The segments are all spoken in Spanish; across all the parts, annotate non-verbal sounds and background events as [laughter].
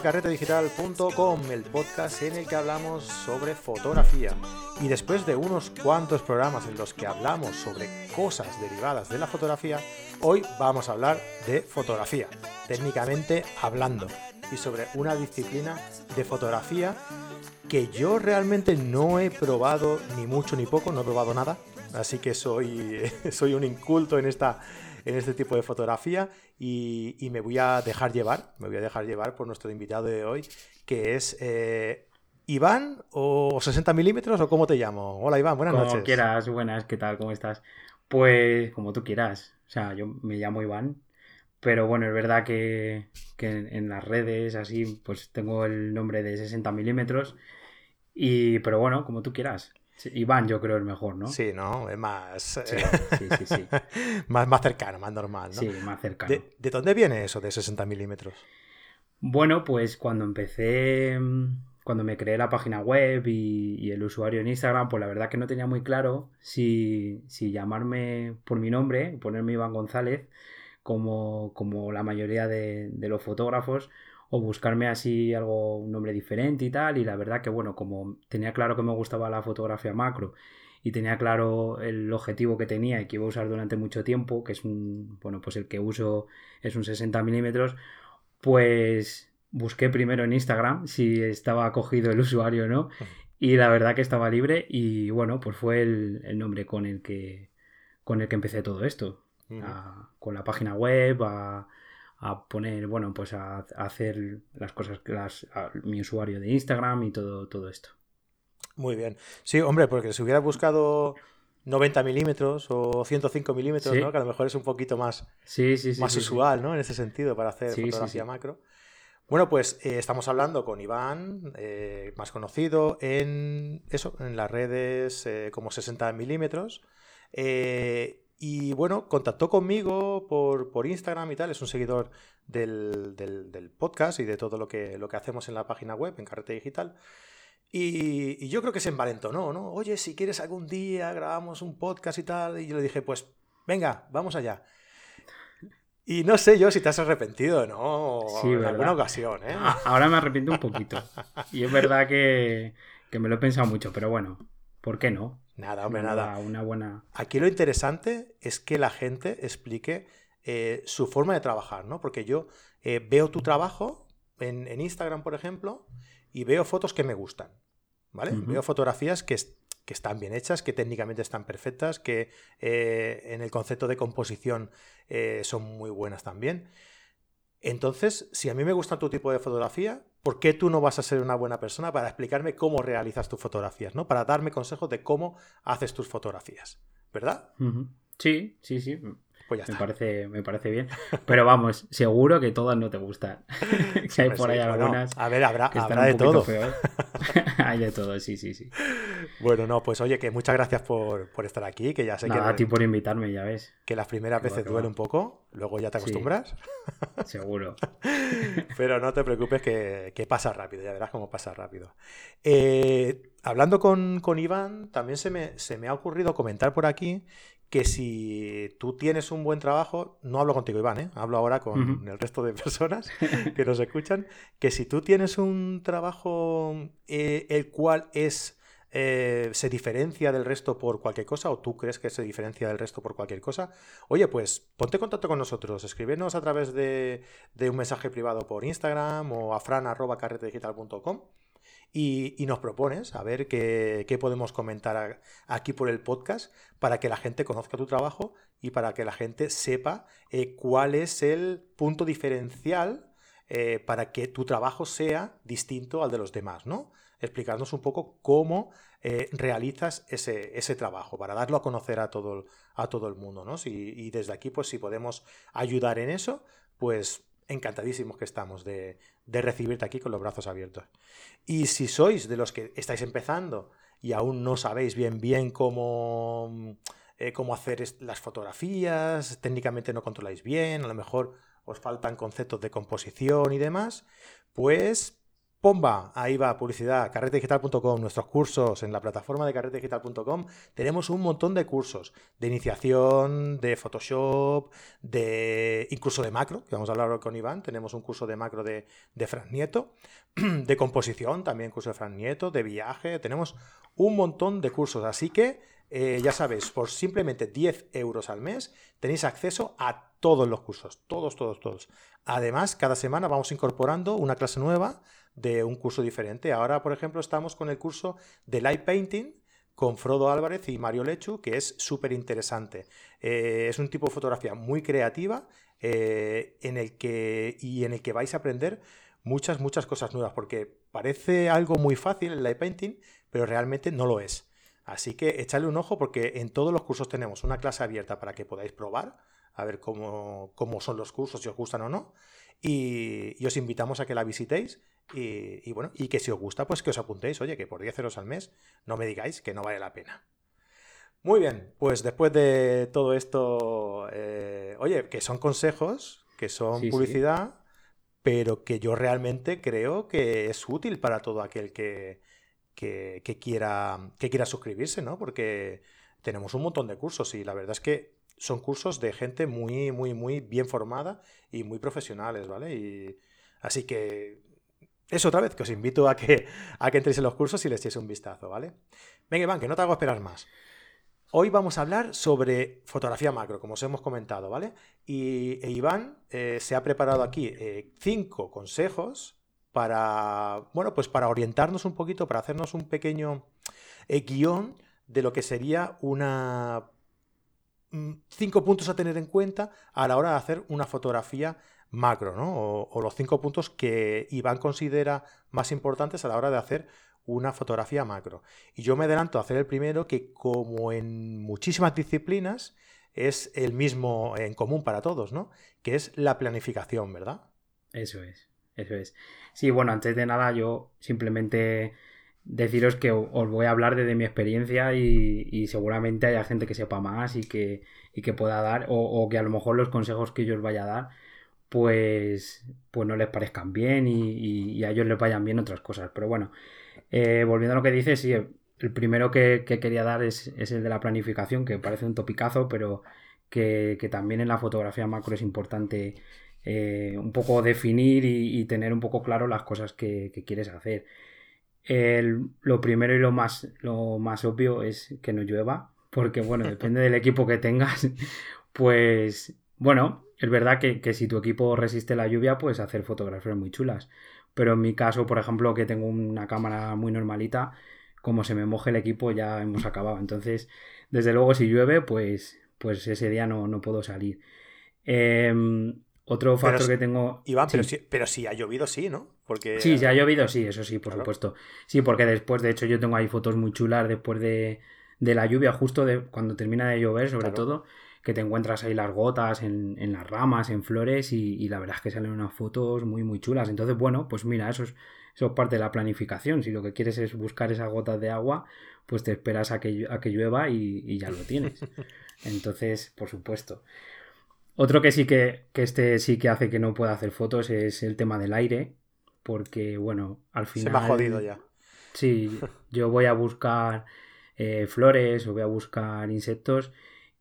carretedigital.com, el podcast en el que hablamos sobre fotografía. Y después de unos cuantos programas en los que hablamos sobre cosas derivadas de la fotografía, hoy vamos a hablar de fotografía, técnicamente hablando, y sobre una disciplina de fotografía que yo realmente no he probado ni mucho ni poco, no he probado nada, así que soy, [laughs] soy un inculto en esta en este tipo de fotografía y, me voy a dejar llevar, me voy a dejar llevar por nuestro invitado de hoy, que es eh, Iván o 60 milímetros o cómo te llamo. Hola Iván, buenas noches. Como quieras, buenas, ¿qué tal? ¿Cómo estás? Pues como tú quieras, o sea, yo me llamo Iván, pero bueno, es verdad que, en, las redes así, pues tengo el nombre de 60 milímetros. Y, pero bueno, como tú quieras. Iván yo creo es mejor, ¿no? Sí, ¿no? Es más... Sí, sí, sí, [laughs] más, más cercano, más normal, ¿no? Sí, más cercano. ¿De, dónde viene eso de 60 milímetros? Bueno, pues cuando empecé, cuando me creé la página web y, el usuario en Instagram, pues la verdad que no tenía muy claro si, llamarme por mi nombre, ponerme Iván González, como, como la mayoría de, de los fotógrafos, o buscarme así algo, un nombre diferente y tal. Y la verdad que, bueno, como tenía claro que me gustaba la fotografía macro y tenía claro el objetivo que tenía y que iba a usar durante mucho tiempo, que es un, bueno, pues el que uso es un 60 milímetros, pues busqué primero en Instagram si estaba acogido el usuario o no. Y la verdad que estaba libre y bueno, pues fue el, nombre con el que con el que empecé todo esto. con la página web, a, a poner, bueno, pues a, hacer las cosas que las, mi usuario de Instagram y todo, todo esto. Muy bien. Sí, hombre, porque si hubiera buscado 90 milímetros o 105 milímetros, ¿no? que a lo mejor es un poquito más, sí, más usual ¿no? en ese sentido para hacer fotografía macro. Bueno, pues eh, estamos hablando con Iván, eh, más conocido en eso, en las redes eh, como 60 milímetros. Y bueno, contactó conmigo por, por Instagram y tal, es un seguidor del, del, podcast y de todo lo que, lo que hacemos en la página web, en Carrete Digital. Y, yo creo que se envalentonó, ¿no? Oye, si quieres algún día grabamos un podcast y tal. Y yo le dije, pues venga, vamos allá. Y no sé yo si te has arrepentido, ¿no? Sí, en alguna ocasión, ¿eh? Ahora me arrepiento un poquito. [laughs] Y es verdad que, que me lo he pensado mucho, pero bueno, ¿por qué no? Nada, hombre, nada. Una buena... Aquí lo interesante es que la gente explique eh, su forma de trabajar, ¿no? Porque yo eh, veo tu trabajo en, Instagram, por ejemplo, y veo fotos que me gustan, ¿vale? Veo fotografías que, que, están bien hechas, que técnicamente están perfectas, que eh, en el concepto de composición son muy buenas también. Entonces, si a mí me gusta tu tipo de fotografía, ¿por qué tú no vas a ser una buena persona para explicarme cómo realizas tus fotografías, ¿no? Para darme consejos de cómo haces tus fotografías, ¿verdad? Sí, sí, sí. Pues me parece, me parece bien. Pero vamos, seguro que todas no te gustan. [laughs] que hay por ahí algunas. a ver, habrá, de todo. [laughs] [laughs] hay de todo, sí, sí, sí. Bueno, no, pues oye, que muchas gracias por, estar aquí, que ya sé que. a ti por invitarme, ya ves. Que las primeras veces duele un poco, luego ya te acostumbras. seguro. Pero no te preocupes que, pasa rápido, ya verás cómo pasa rápido. Eh, hablando con, con, Iván, también se me, se me ha ocurrido comentar por aquí que si tú tienes un buen trabajo, no hablo contigo Iván, ¿eh? hablo ahora con el resto de [laughs] personas [laughs] que nos escuchan, que si tú tienes un trabajo eh, el cual es eh, se diferencia del resto por cualquier cosa o tú crees que se diferencia del resto por cualquier cosa, oye, pues ponte en contacto con nosotros, escríbenos a través de, de un mensaje privado por Instagram o a fran.carretedigital.com y, nos propones a ver qué, podemos comentar aquí por el podcast para que la gente conozca tu trabajo y para que la gente sepa eh, cuál es el punto diferencial eh, para que tu trabajo sea distinto al de los demás, ¿no? Explicarnos un poco cómo eh, realizas ese, ese, trabajo para darlo a conocer a todo, a todo el mundo, ¿no? y desde aquí, pues si podemos ayudar en eso, pues encantadísimos que estamos de, recibirte aquí con los brazos abiertos. Y si sois de los que estáis empezando y aún no sabéis bien bien cómo, eh, cómo hacer las fotografías, técnicamente no controláis bien, a lo mejor os faltan conceptos de composición y demás, pues Pomba, ahí va, publicidad, carretedigital.com, nuestros cursos en la plataforma de carretedigital.com. Tenemos un montón de cursos de iniciación, de Photoshop, de incluso de macro, que vamos a hablar con Iván. Tenemos un curso de macro de, de Nieto, [clears throat] de composición, también curso de Fran Nieto, de viaje. Tenemos un montón de cursos, así que eh, ya sabéis, por simplemente 10 euros al mes tenéis acceso a todos los cursos, todos, todos, todos. Además, cada semana vamos incorporando una clase nueva de un curso diferente. Ahora, por ejemplo, estamos con el curso de Light Painting con Frodo Álvarez y Mario Lechu, que es súper interesante. Eh, es un tipo de fotografía muy creativa eh, en el que, y en el que vais a aprender muchas, muchas cosas nuevas, porque parece algo muy fácil el light painting, pero realmente no lo es. Así que echadle un ojo porque en todos los cursos tenemos una clase abierta para que podáis probar, a ver cómo, cómo son los cursos, si os gustan o no. y os invitamos a que la visitéis y, bueno, y que si os gusta, pues que os apuntéis, oye, que por 10 euros al mes no me digáis que no vale la pena. Muy bien, pues después de todo esto, eh, oye, que son consejos, que son publicidad, pero que yo realmente creo que es útil para todo aquel que, que, quiera, que quiera suscribirse, ¿no? Porque tenemos un montón de cursos y la verdad es que son cursos de gente muy, muy, muy bien formada y muy profesionales, ¿vale? Y así que es otra vez que os invito a que, a que entréis en los cursos y les echéis un vistazo, ¿vale? Venga, Iván, que no te hago esperar más. Hoy vamos a hablar sobre fotografía macro, como os hemos comentado, ¿vale? Y e Iván eh, se ha preparado aquí eh, cinco consejos para, bueno, pues para orientarnos un poquito, para hacernos un pequeño eh, guion de lo que sería una mm, cinco puntos a tener en cuenta a la hora de hacer una fotografía macro, ¿no? O, los cinco puntos que Iván considera más importantes a la hora de hacer una fotografía macro. Y yo me adelanto a hacer el primero, que como en muchísimas disciplinas, es el mismo en común para todos, ¿no? Que es la planificación, ¿verdad? Eso es, eso es. Sí, bueno, antes de nada, yo simplemente deciros que os voy a hablar desde mi experiencia y, seguramente haya gente que sepa más y que, que pueda dar, o, o, que a lo mejor los consejos que yo os vaya a dar pues, pues no les parezcan bien y, a ellos les vayan bien otras cosas. Pero bueno, eh, volviendo a lo que dices, sí, el primero que, quería dar es, el de la planificación, que parece un topicazo, pero que, también en la fotografía macro es importante eh, un poco definir y, tener un poco claro las cosas que, quieres hacer. lo primero y lo más, lo más obvio es que no llueva, porque bueno, [laughs] depende del equipo que tengas, pues bueno, es verdad que, si tu equipo resiste la lluvia, puedes hacer fotografías muy chulas. Pero en mi caso, por ejemplo, que tengo una cámara muy normalita, como se me moje el equipo ya hemos acabado. Entonces, desde luego, si llueve, pues, pues ese día no, no puedo salir. Em, otro factor que tengo. Iván, pero, si, pero si ha llovido, sí, ¿no? Porque... Sí, si ha llovido, sí, eso sí, por supuesto. Sí, porque después, de hecho, yo tengo ahí fotos muy chulas después de, de la lluvia, justo de cuando termina de llover, sobre todo que te encuentras ahí las gotas en, las ramas, en flores y, la verdad es que salen unas fotos muy muy chulas. Entonces, bueno, pues mira, eso es, eso es parte de la planificación. Si lo que quieres es buscar esas gotas de agua, pues te esperas a que, a que llueva y, ya lo tienes. [laughs] Entonces, por supuesto. Otro que sí que, que este sí que hace que no pueda hacer fotos es el tema del aire, porque bueno, al final... Se me ha jodido ya. Sí, yo voy a buscar eh, flores o voy a buscar insectos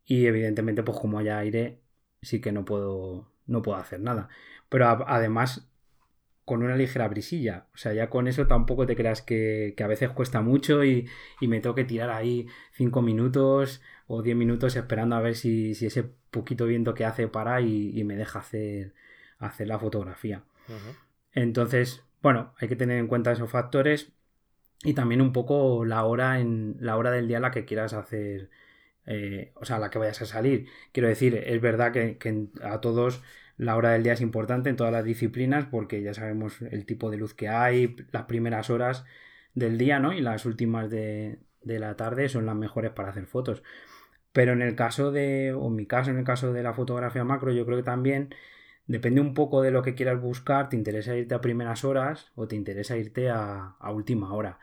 y evidentemente, pues como haya aire, sí que no puedo, no puedo hacer nada. Pero además, con una ligera brisilla. O sea, ya con eso tampoco te creas que, a veces cuesta mucho y, me tengo que tirar ahí 5 minutos o 10 minutos esperando a ver si, ese poquito viento que hace para y, me deja hacer, hacer la fotografía. Entonces, bueno, hay que tener en cuenta esos factores y también un poco la hora en la hora del día en la que quieras hacer eh, o sea, la que vayas a salir. Quiero decir, es verdad que, a todos la hora del día es importante en todas las disciplinas porque ya sabemos el tipo de luz que hay, las primeras horas del día, ¿no? Y las últimas de, la tarde son las mejores para hacer fotos. Pero en el caso de, o en mi caso, en el caso de la fotografía macro, yo creo que también depende un poco de lo que quieras buscar, te interesa irte a primeras horas o te interesa irte a última hora.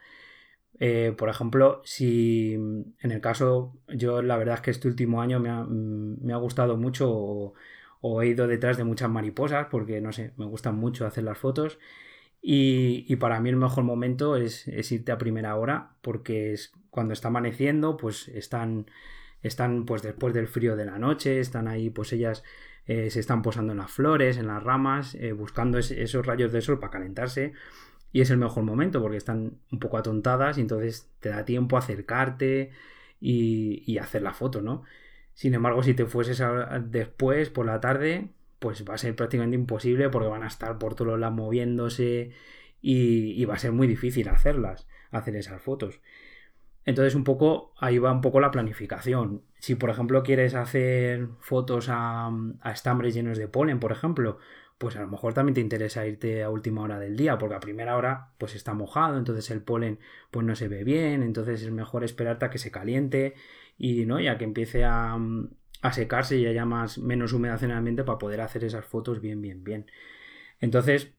Eh, por ejemplo, si en el caso, yo la verdad es que este último año me ha, mm, gustado mucho o, he ido detrás de muchas mariposas porque, no sé, me gustan mucho hacer las fotos Y, para mí el mejor momento es, irte a primera hora porque es cuando está amaneciendo, pues están, están pues después del frío de la noche, están ahí pues ellas eh, se están posando en las flores, en las ramas, eh, buscando esos rayos de sol para calentarse. Y es el mejor momento porque están un poco atontadas y entonces te da tiempo a acercarte y, hacer la foto, ¿no? Sin embargo, si te fueses después, por la tarde, pues va a ser prácticamente imposible porque van a estar por todos lados moviéndose y, va a ser muy difícil hacerlas, hacer esas fotos. Entonces, un poco, ahí va un poco la planificación. Si, por ejemplo, quieres hacer fotos a, estambres llenos de polen, por ejemplo, pues a lo mejor también te interesa irte a última hora del día, porque a primera hora pues está mojado, entonces el polen pues no se ve bien, entonces es mejor esperarte a que se caliente y no, ya que empiece a, a secarse y haya más, menos humedad en el ambiente para poder hacer esas fotos bien, bien, bien. Entonces,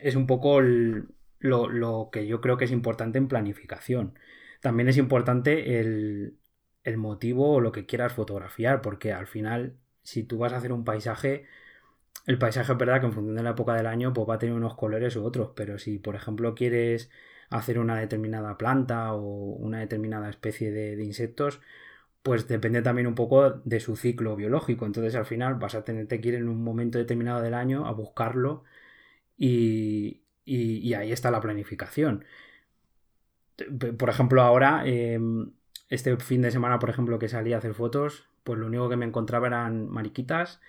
es un poco lo, que yo creo que es importante en planificación. También es importante el, el motivo o lo que quieras fotografiar, porque al final, si tú vas a hacer un paisaje, el paisaje es verdad que en función de la época del año pues va a tener unos colores u otros, pero si por ejemplo quieres hacer una determinada planta o una determinada especie de insectos, pues depende también un poco de su ciclo biológico. Entonces al final vas a tener que ir en un momento determinado del año a buscarlo y, ahí está la planificación. Por ejemplo, ahora, em, este fin de semana, por ejemplo, que salí a hacer fotos, pues lo único que me encontraba eran mariquitas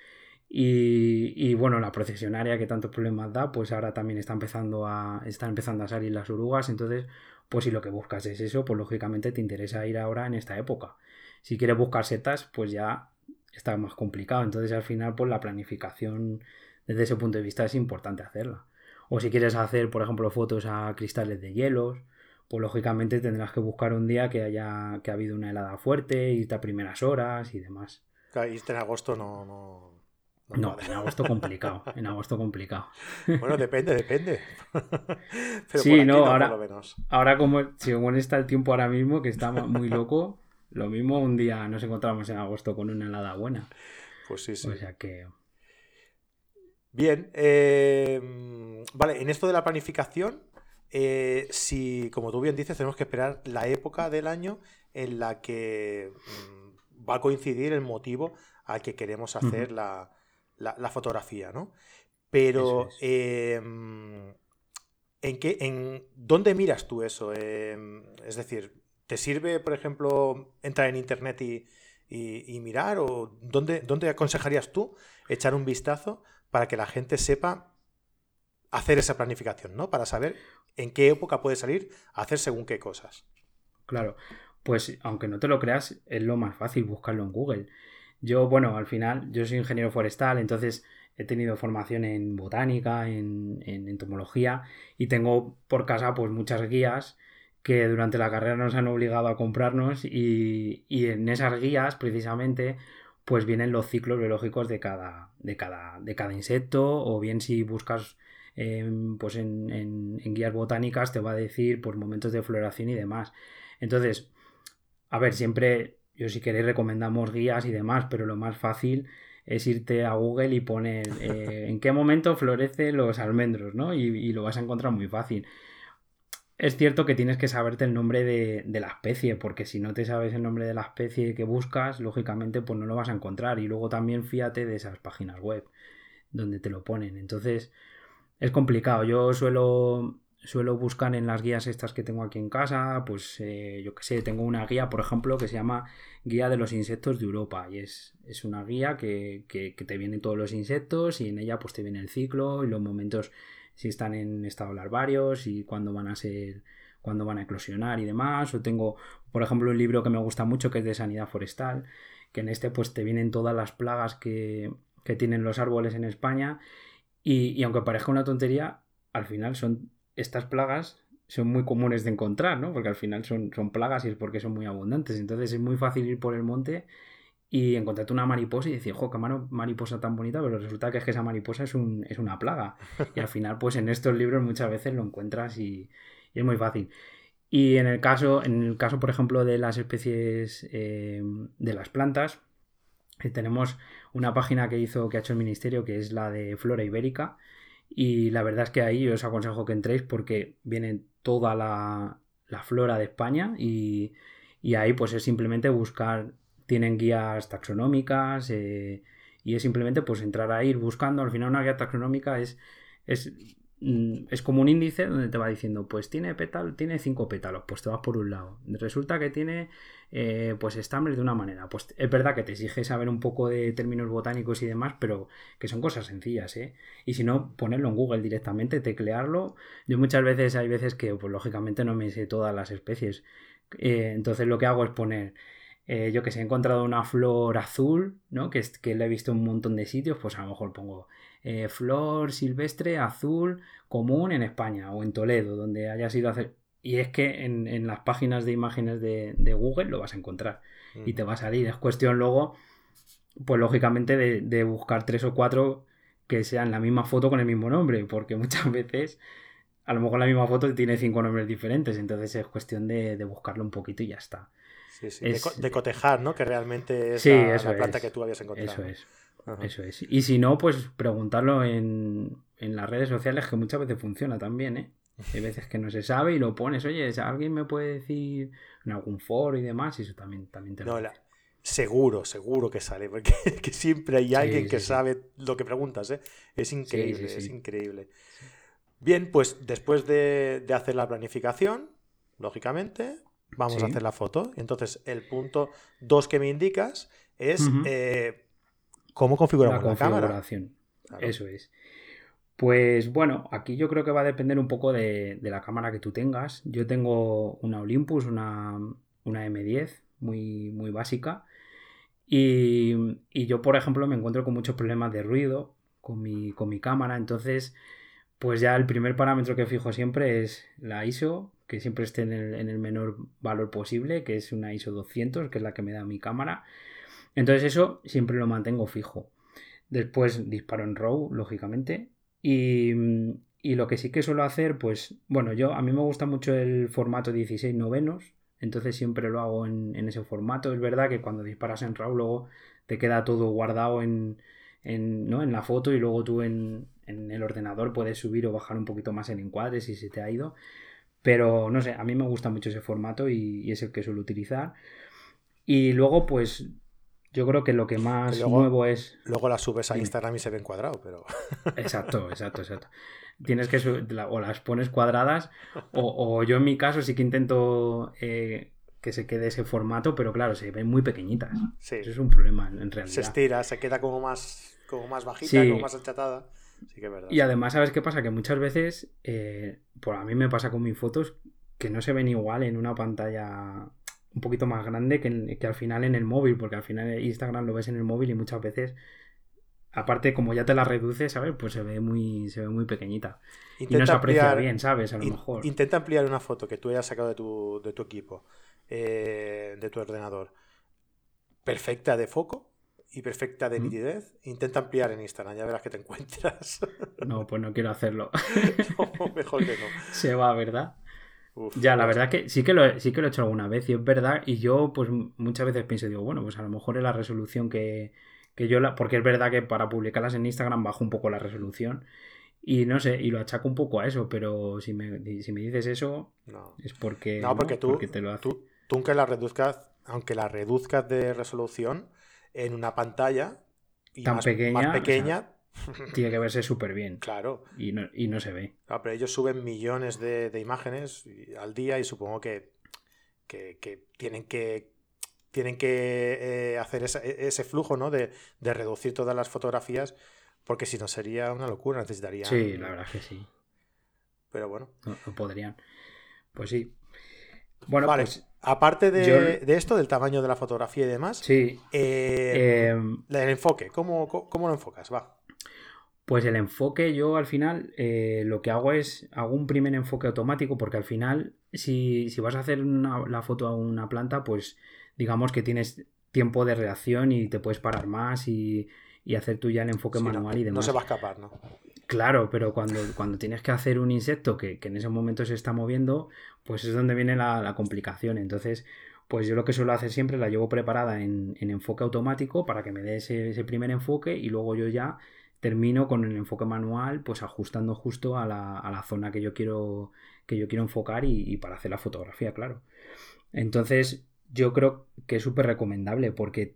y, y, bueno, la procesionaria que tantos problemas da, pues ahora también está empezando a, están empezando a salir las orugas, entonces, pues si lo que buscas es eso, pues lógicamente te interesa ir ahora en esta época. Si quieres buscar setas, pues ya está más complicado. Entonces al final, pues la planificación desde ese punto de vista es importante hacerla. O si quieres hacer, por ejemplo, fotos a cristales de hielos, pues lógicamente tendrás que buscar un día que haya que ha habido una helada fuerte, irte a primeras horas y demás. Irte en agosto no... No, en agosto complicado, en agosto complicado. [laughs] Bueno, depende, depende. [laughs] Pero sí, no, ahora, ahora como, según está el tiempo ahora mismo, que está muy loco, lo mismo un día nos encontramos en agosto con una helada buena. Pues sí, sí. O sea que. Bien. Eh, vale, en esto de la planificación, eh, si, como tú bien dices, tenemos que esperar la época del año en la que mm, va a coincidir el motivo al que queremos hacer la, fotografía, ¿no? Pero, em, ¿en, qué, ¿en dónde miras tú eso? Em, es decir, ¿Te sirve, por ejemplo, entrar en internet y, mirar? ¿O dónde, dónde aconsejarías tú echar un vistazo para que la gente sepa hacer esa planificación, ¿no? Para saber en qué época puede salir a hacer según qué cosas. Claro, pues aunque no te lo creas, es lo más fácil buscarlo en Google. Yo, bueno, al final, yo soy ingeniero forestal, entonces he tenido formación en botánica, en, en entomología y tengo por casa pues muchas guías que durante la carrera nos han obligado a comprarnos y, en esas guías precisamente pues vienen los ciclos biológicos de cada, de cada, de cada insecto o bien si buscas pues en, guías botánicas te va a decir pues, momentos de floración y demás. Entonces, a ver, siempre yo si queréis recomendamos guías y demás, pero lo más fácil es irte a Google y poner eh, [laughs] en qué momento florecen los almendros, ¿no? y, lo vas a encontrar muy fácil. Es cierto que tienes que saberte el nombre de, la especie, porque si no te sabes el nombre de la especie que buscas, lógicamente pues no lo vas a encontrar. Y luego también fíate de esas páginas web donde te lo ponen. Entonces es complicado. Yo suelo, suelo buscar en las guías estas que tengo aquí en casa, pues eh, yo que sé, tengo una guía, por ejemplo, que se llama Guía de los Insectos de Europa. Y es, es una guía que, que, que te vienen todos los insectos y en ella pues te viene el ciclo y los momentos si están en estado larvarios y cuándo van a ser, cuándo van a eclosionar y demás. O tengo, por ejemplo, un libro que me gusta mucho que es de sanidad forestal, que en este pues te vienen todas las plagas que, que tienen los árboles en España y, y, aunque parezca una tontería, al final son estas plagas son muy comunes de encontrar, ¿no? Porque al final son, son plagas y es porque son muy abundantes. Entonces es muy fácil ir por el monte y encontrarte una mariposa y decir, jo, qué mariposa tan bonita, pero resulta que es que esa mariposa es, un, es una plaga. [laughs] Y al final, pues en estos libros muchas veces lo encuentras y, es muy fácil. Y en el caso, en el caso, por ejemplo, de las especies eh, de las plantas, eh, tenemos una página que hizo, que ha hecho el ministerio, que es la de Flora Ibérica, Y la verdad es que ahí os aconsejo que entréis porque viene toda la, flora de España y, ahí pues es simplemente buscar, tienen guías taxonómicas eh, y es simplemente pues entrar a ir buscando. Al final una guía taxonómica es, es es como un índice donde te va diciendo, pues tiene pétalo, tiene cinco pétalos, pues te vas por un lado. Resulta que tiene eh, pues estambres de una manera. Pues es verdad que te exige saber un poco de términos botánicos y demás, pero que son cosas sencillas, ¿eh? Y si no, ponerlo en Google directamente, teclearlo. Yo muchas veces hay veces que, pues lógicamente no me sé todas las especies. Eh, entonces lo que hago es poner eh, yo que sé, he encontrado una flor azul, ¿no? Que, es, que la he visto en un montón de sitios, pues a lo mejor pongo eh, flor silvestre azul común en España o en Toledo, donde haya sido hacer. Y es que en, las páginas de imágenes de, Google lo vas a encontrar y te va a salir. Es cuestión luego, pues lógicamente, de, buscar tres o cuatro que sean la misma foto con el mismo nombre, porque [laughs] muchas veces a lo mejor la misma foto tiene cinco nombres diferentes, entonces es cuestión de, de buscarlo un poquito y ya está. Sí, sí. De, cotejar, ¿no? Que realmente es la, planta que tú habías encontrado. Eso es. Eso es. Y si no, pues preguntarlo en, las redes sociales, que muchas veces funciona también, ¿eh? Hay veces que no se sabe y lo pones, oye, ¿alguien me puede decir en algún foro y demás? Y eso también, también te lo Seguro, seguro que sale, porque [laughs] que siempre hay alguien que sabe lo que preguntas, ¿eh? Es increíble, es increíble. Bien, pues después de, de hacer la planificación, lógicamente, vamos a hacer la foto. Entonces, el punto 2 que me indicas es eh, cómo configuramos la, configuración. Eso es. Pues bueno, aquí yo creo que va a depender un poco de, la cámara que tú tengas. Yo tengo una Olympus, una, una M10, muy, muy básica. Y, y, yo, por ejemplo, me encuentro con muchos problemas de ruido con mi, con mi cámara. Entonces, pues ya el primer parámetro que fijo siempre es la ISO, que siempre esté en el, menor valor posible, que es una ISO 200, que es la que me da mi cámara. Entonces eso siempre lo mantengo fijo. Después disparo en RAW, lógicamente. Y, lo que sí que suelo hacer, pues, bueno, yo a mí me gusta mucho el formato 16 novenos, entonces siempre lo hago en, ese formato. Es verdad que cuando disparas en RAW luego te queda todo guardado en, ¿no? en la foto y luego tú en, en, el ordenador puedes subir o bajar un poquito más el encuadre si se te ha ido. Pero no sé, a mí me gusta mucho ese formato y, es el que suelo utilizar. Y luego, pues yo creo que lo que más nuevo es. Luego las subes a Instagram y se ven cuadrado, pero. [laughs] Exacto, exacto, exacto. Tienes que o las pones cuadradas, o, yo en mi caso sí que intento eh, que se quede ese formato, pero claro, se ven muy pequeñitas. Eso es un problema en realidad. Se estira, se queda como más, como más bajita, como más achatada. Y además, ¿sabes qué pasa? Que muchas veces, eh, por a mí me pasa con mis fotos, que no se ven igual en una pantalla un poquito más grande que, que al final en el móvil, porque al final Instagram lo ves en el móvil y muchas veces aparte como ya te la reduces, ¿sabes? Pues se ve muy, se ve muy pequeñita. y no se aprecia bien, ¿sabes? A lo mejor. Intenta ampliar una foto que tú hayas sacado de tu, de tu equipo, eh, de tu ordenador, perfecta de foco, y perfecta de nitidez, intenta ampliar en Instagram, ya verás que te [laughs] encuentras. No, pues no quiero hacerlo. [laughs] mejor que no. [laughs] Se va, ¿verdad? ya, la verdad que sí que, lo, sí que lo he hecho alguna vez y es verdad. Y yo, pues muchas veces pienso, digo, bueno, pues a lo mejor es la resolución que, yo la. Porque es verdad que para publicarlas en Instagram bajo un poco la resolución. Y no sé, y lo achaco un poco a eso, pero si me, si me dices eso, no. es porque. No, porque, tú, te lo tú, tú, aunque la reduzcas, aunque la reduzcas de resolución, en una pantalla tan pequeña, pequeña [laughs] tiene que verse súper bien. Claro. Y no, y no se ve. pero ellos suben millones de, imágenes al día y supongo que, que, tienen que tienen que eh, hacer ese, flujo ¿no? de, reducir todas las fotografías porque si no sería una locura, necesitarían... Sí, la verdad es que sí. Pero bueno. No, podrían. Pues sí. Bueno, pues Aparte de, esto, del tamaño de la fotografía y demás, sí. Eh, em, el enfoque, ¿cómo, lo enfocas? Va. Pues el enfoque, yo al final eh, lo que hago es, hago un primer enfoque automático, porque al final, si, vas a hacer la foto a una planta, pues digamos que tienes tiempo de reacción y te puedes parar más y, hacer tú ya el enfoque manual y demás. No se va a escapar, ¿no? Claro, pero cuando, cuando tienes que hacer un insecto que, en ese momento se está moviendo, pues es donde viene la, complicación. Entonces, pues yo lo que suelo hacer siempre la llevo preparada en, enfoque automático para que me dé ese, primer enfoque y luego yo ya termino con el enfoque manual, pues ajustando justo a la, zona que yo quiero, que yo quiero enfocar y, para hacer la fotografía, claro. Entonces, yo creo que es súper recomendable porque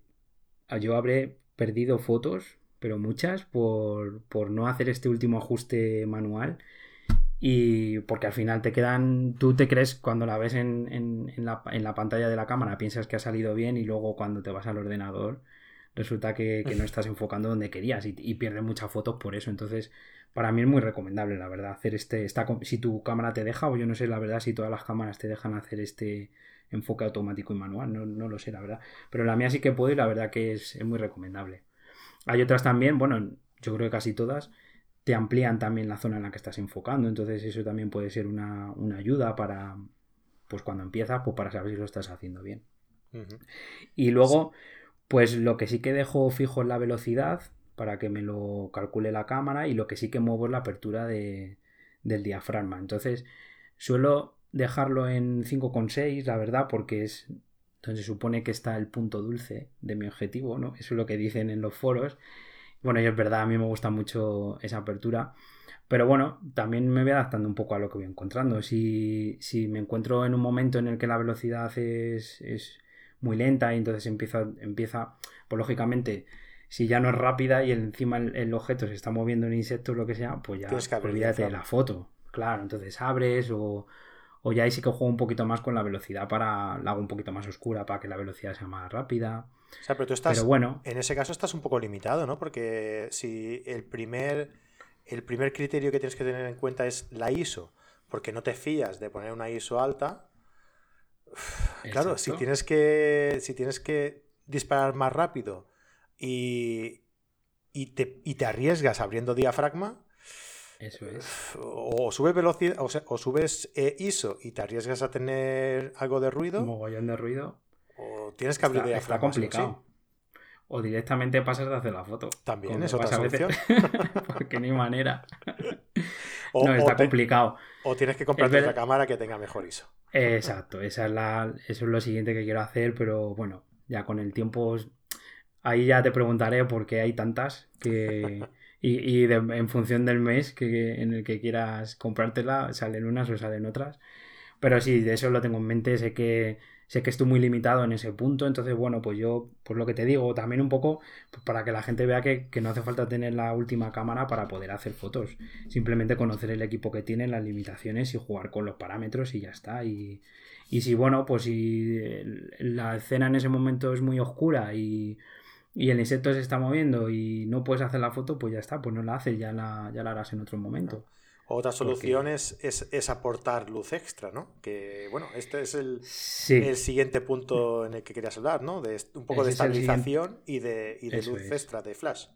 yo habré perdido fotos, pero muchas, por, por no hacer este último ajuste manual y porque al final te quedan, tú te crees cuando la ves en, en, la, en, la, pantalla de la cámara, piensas que ha salido bien y luego cuando te vas al ordenador resulta que, no estás enfocando donde querías y, y, pierdes muchas fotos por eso. Entonces, para mí es muy recomendable, la verdad, hacer este, esta, si tu cámara te deja, o yo no sé la verdad si todas las cámaras te dejan hacer este enfoque automático y manual, no, no lo sé, la verdad. Pero la mía sí que puedo y la verdad que es, es muy recomendable. Hay otras también, bueno, yo creo que casi todas, te amplían también la zona en la que estás enfocando, entonces eso también puede ser una, ayuda para, pues cuando empiezas, pues para saber si lo estás haciendo bien. Y luego, pues lo que sí que dejo fijo es la velocidad para que me lo calcule la cámara y lo que sí que muevo es la apertura de, del diafragma. Entonces, suelo dejarlo en 5,6, la verdad, porque es donde se supone que está el punto dulce de mi objetivo, ¿no? Eso es lo que dicen en los foros. Bueno, y es verdad, a mí me gusta mucho esa apertura. Pero bueno, también me voy adaptando un poco a lo que voy encontrando. Si, si me encuentro en un momento en el que la velocidad es, es muy lenta y entonces empieza, empieza, pues lógicamente, si ya no es rápida y encima el, objeto se está moviendo en insectos o lo que sea, pues ya olvídate de la foto. Claro, entonces abres o, o ya ahí sí que juego un poquito más con la velocidad para la hago un poquito más oscura para que la velocidad sea más rápida. O sea, pero tú estás. bueno. En ese caso estás un poco limitado, ¿no? Porque si el primer, el primer criterio que tienes que tener en cuenta es la ISO, porque no te fías de poner una ISO alta. claro, si tienes que. Si tienes que disparar más rápido y, y, te, y te arriesgas abriendo diafragma, eso es. O subes velocidad, o, subes eh, ISO y te arriesgas a tener algo de ruido. Mogollón de ruido. O tienes que abrir Está complicado. O directamente pasas de hacer la foto. También es otra solución. [laughs] Porque ni manera. [laughs] no, está complicado. O tienes que comprarte otra cámara que tenga mejor ISO. Exacto, esa es la, eso es lo siguiente que quiero hacer, pero bueno, ya con el tiempo ahí ya te preguntaré por qué hay tantas que [laughs] y, en función del mes que, en el que quieras comprártela, salen unas o salen otras. Pero sí, de eso lo tengo en mente, sé que, sé que estoy muy limitado en ese punto, entonces bueno, pues yo, pues lo que te digo, también un poco pues para que la gente vea que, no hace falta tener la última cámara para poder hacer fotos, simplemente conocer el equipo que tiene, las limitaciones y jugar con los parámetros y ya está. Y, y si bueno, pues si la escena en ese momento es muy oscura y y el insecto se está moviendo y no puedes hacer la foto, pues ya está, pues no la haces, ya la, ya la harás en otro momento. Otra solución es, es, aportar luz extra, ¿no? Que bueno, este es el, el, siguiente punto en el que querías hablar, ¿no? De un poco de estabilización y de, y de luz extra, de flash.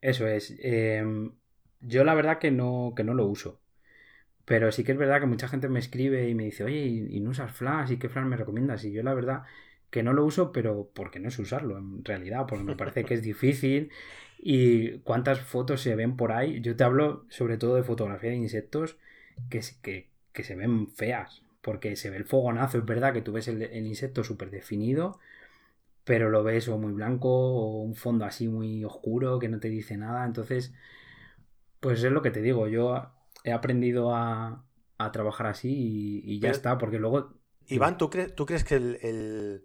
Eso es. Em, yo la verdad que no, que no lo uso. Pero sí que es verdad que mucha gente me escribe y me dice, oye, ¿y, no usas flash? ¿Y qué flash me recomiendas? Y yo la verdad que no lo uso, pero porque no es usarlo en realidad, porque me parece que es difícil. Y cuántas fotos se ven por ahí. Yo te hablo sobre todo de fotografía de insectos que, que, que se ven feas, porque se ve el fogonazo, es verdad que tú ves el, insecto súper definido, pero lo ves o muy blanco o un fondo así muy oscuro que no te dice nada, entonces, pues es lo que te digo, yo he aprendido a, a trabajar así y, ya está, porque luego... Iván, ¿tú, ¿tú crees que el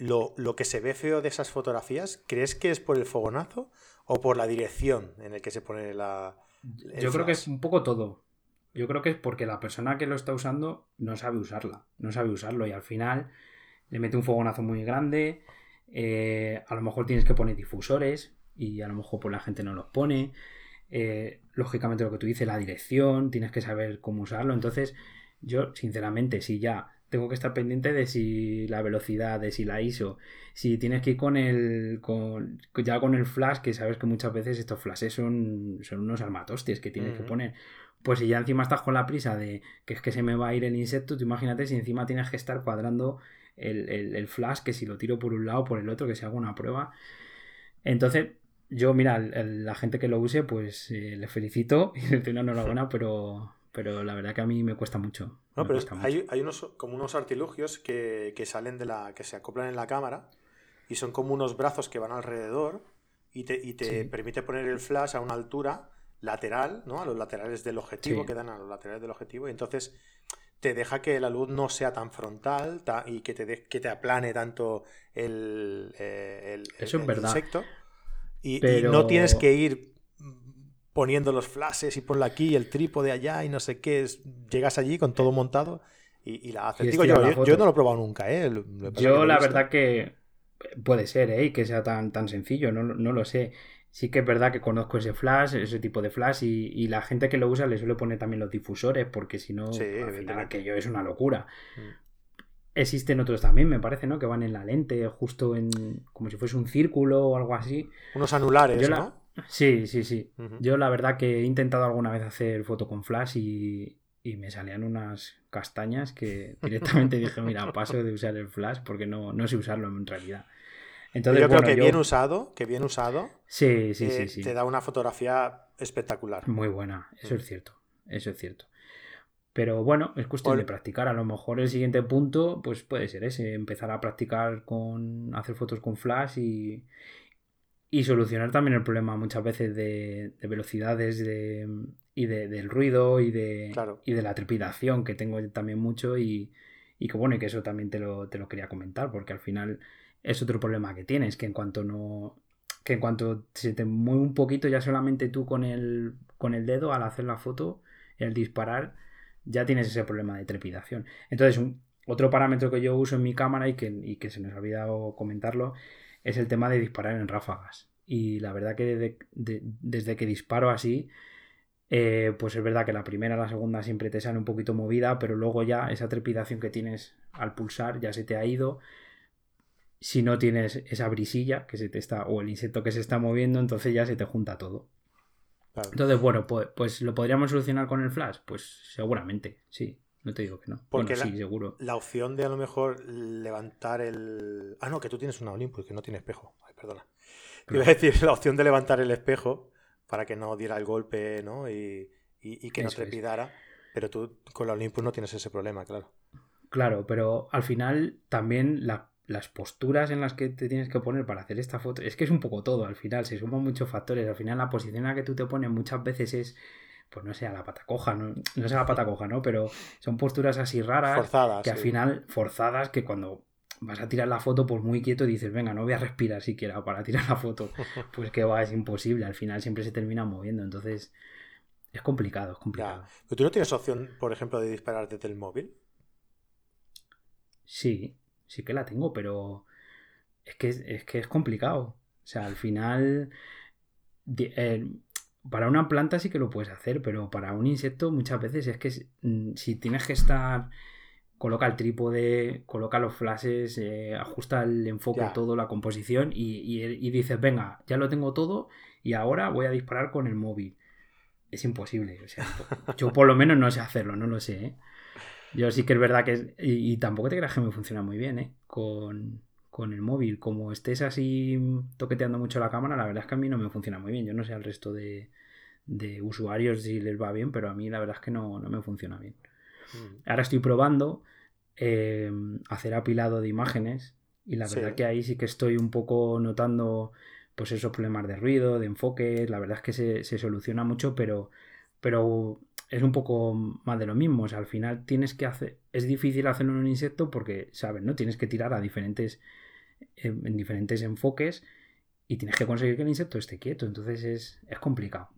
lo, que se ve feo de esas fotografías, ¿crees que es por el fogonazo o por la dirección en el que se pone la... Yo creo que es un poco todo. Yo creo que es porque la persona que lo está usando no sabe usarla, no sabe usarlo y al final le mete un fogonazo muy grande, eh, a lo mejor tienes que poner difusores y a lo mejor pues la gente no los pone. Eh, lógicamente lo que tú dices, la dirección, tienes que saber cómo usarlo. Entonces, yo sinceramente, si ya tengo que estar pendiente de si la velocidad, de si la ISO, si tienes que ir con el, con, ya con el flash, que sabes que muchas veces estos flashes son, son unos armatostes que tienes que poner. Pues si ya encima estás con la prisa de que es que se me va a ir el insecto, tú imagínate si encima tienes que estar cuadrando el, flash, que si lo tiro por un lado o por el otro, que se haga una prueba. Entonces, yo, mira, la gente que lo use, pues eh, le felicito [laughs] y le doy una enhorabuena, pero, pero la verdad que a mí me cuesta mucho. No, pero hay, hay, unos como unos artilugios que, que, salen de la. que se acoplan en la cámara y son como unos brazos que van alrededor y te, permite poner el flash a una altura lateral, ¿no? A los laterales del objetivo, que dan a los laterales del objetivo, y entonces te deja que la luz no sea tan frontal y que te, que te aplane tanto el, eh, Eso es verdad. insecto. Y, no tienes que ir poniendo los flashes y ponla aquí, el trípode allá y no sé qué. llegas allí con todo montado y, la haces. Digo, yo, yo, no lo he probado nunca, ¿eh? yo la verdad que puede ser, ¿eh? Que sea tan, tan sencillo, no, no lo sé sí que es verdad que conozco ese flash, ese tipo de flash, y, la gente que lo usa le suele poner también los difusores, porque si no, al final aquello es una locura. Mm. Existen otros también, me parece, ¿no? Que van en la lente, justo en. como si fuese un círculo o algo así. Unos anulares, ¿no? Sí, sí, sí. Yo la verdad que he intentado alguna vez hacer foto con flash y, y me salían unas castañas que [laughs] directamente dije, mira, paso de usar el flash porque no, no sé usarlo en realidad. Entonces, yo creo que bien usado, que bien usado, sí, sí, sí, eh, sí, te da una fotografía espectacular. Muy buena, eso es mm. cierto, eso es cierto. Pero bueno, es cuestión de practicar. A lo mejor el siguiente punto, pues puede ser ese, empezar a practicar con hacer fotos con flash y, y solucionar también el problema muchas veces de, velocidades de, y de, del ruido y de, y de la trepidación que tengo también mucho y, y que bueno, y que eso también te lo, te lo quería comentar porque al final es otro problema que tienes, que en cuanto no que en cuanto se te mueve un poquito ya solamente tú con el con el dedo al hacer la foto, el disparar, ya tienes ese problema de trepidación. Entonces, otro parámetro que yo uso en mi cámara y que, que se nos ha olvidado comentarlo es el tema de disparar en ráfagas. Y la verdad que desde, que disparo así, eh, pues es verdad que la primera, la segunda siempre te sale un poquito movida, pero luego ya esa trepidación que tienes al pulsar ya se te ha ido si no tienes esa brisilla que se te está, o el insecto que se está moviendo, entonces ya se te junta todo. Entonces, bueno, pues, pues, lo podríamos solucionar con el flash. Pues seguramente, sí. No te digo que no. Porque sí, seguro. La opción de a lo mejor levantar el. Ah, no, que tú tienes una Olympus que no tiene espejo. Ay, perdona. Iba a decir la opción de levantar el espejo para que no diera el golpe, ¿no? Y, que no trepidara. Pero tú con la Olympus no tienes ese problema, claro. Claro, pero al final también la las posturas en las que te tienes que poner para hacer esta foto, es que es un poco todo, al final se suman muchos factores, al final la posición en la que tú te pones muchas veces es, pues no sé, a la pata coja, no, no sé a la pata coja, ¿no? Pero son posturas así raras, forzadas, que al final, forzadas, que cuando vas a tirar la foto, pues muy quieto dices, venga, no voy a respirar siquiera para tirar la foto, [laughs] pues que va, es imposible, al final siempre se termina moviendo, entonces es complicado, es complicado. ¿Pero tú no tienes opción, por ejemplo, de disparar desde el móvil? Sí, sí que la tengo, pero es que es, que es complicado. O sea, al final, eh, para una planta sí que lo puedes hacer, pero para un insecto muchas veces es que mm, si tienes que estar, coloca el trípode, coloca los flashes, eh, ajusta el enfoque, todo, la composición y, dices, venga, ya lo tengo todo y ahora voy a disparar con el móvil. Es imposible. O sea, [laughs] yo por lo menos no sé hacerlo, no lo sé. ¿eh? Yo sí que es verdad que. y, tampoco te creas que me funciona muy bien, ¿eh? Con, el móvil. Como estés así toqueteando mucho la cámara, la verdad es que a mí no me funciona muy bien. Yo no sé al resto de, usuarios si les va bien, pero a mí la verdad es que no, me funciona bien. Mm. Ahora estoy probando eh, hacer apilado de imágenes. Y la verdad que ahí sí que estoy un poco notando pues esos problemas de ruido, de enfoque. La verdad es que se, se soluciona mucho, pero, pero es un poco más de lo mismo. O sea, al final tienes que hacer. Es difícil hacerlo en un insecto porque, ¿sabes? ¿No? Tienes que tirar a diferentes. En, diferentes enfoques y tienes que conseguir que el insecto esté quieto. Entonces es, es complicado.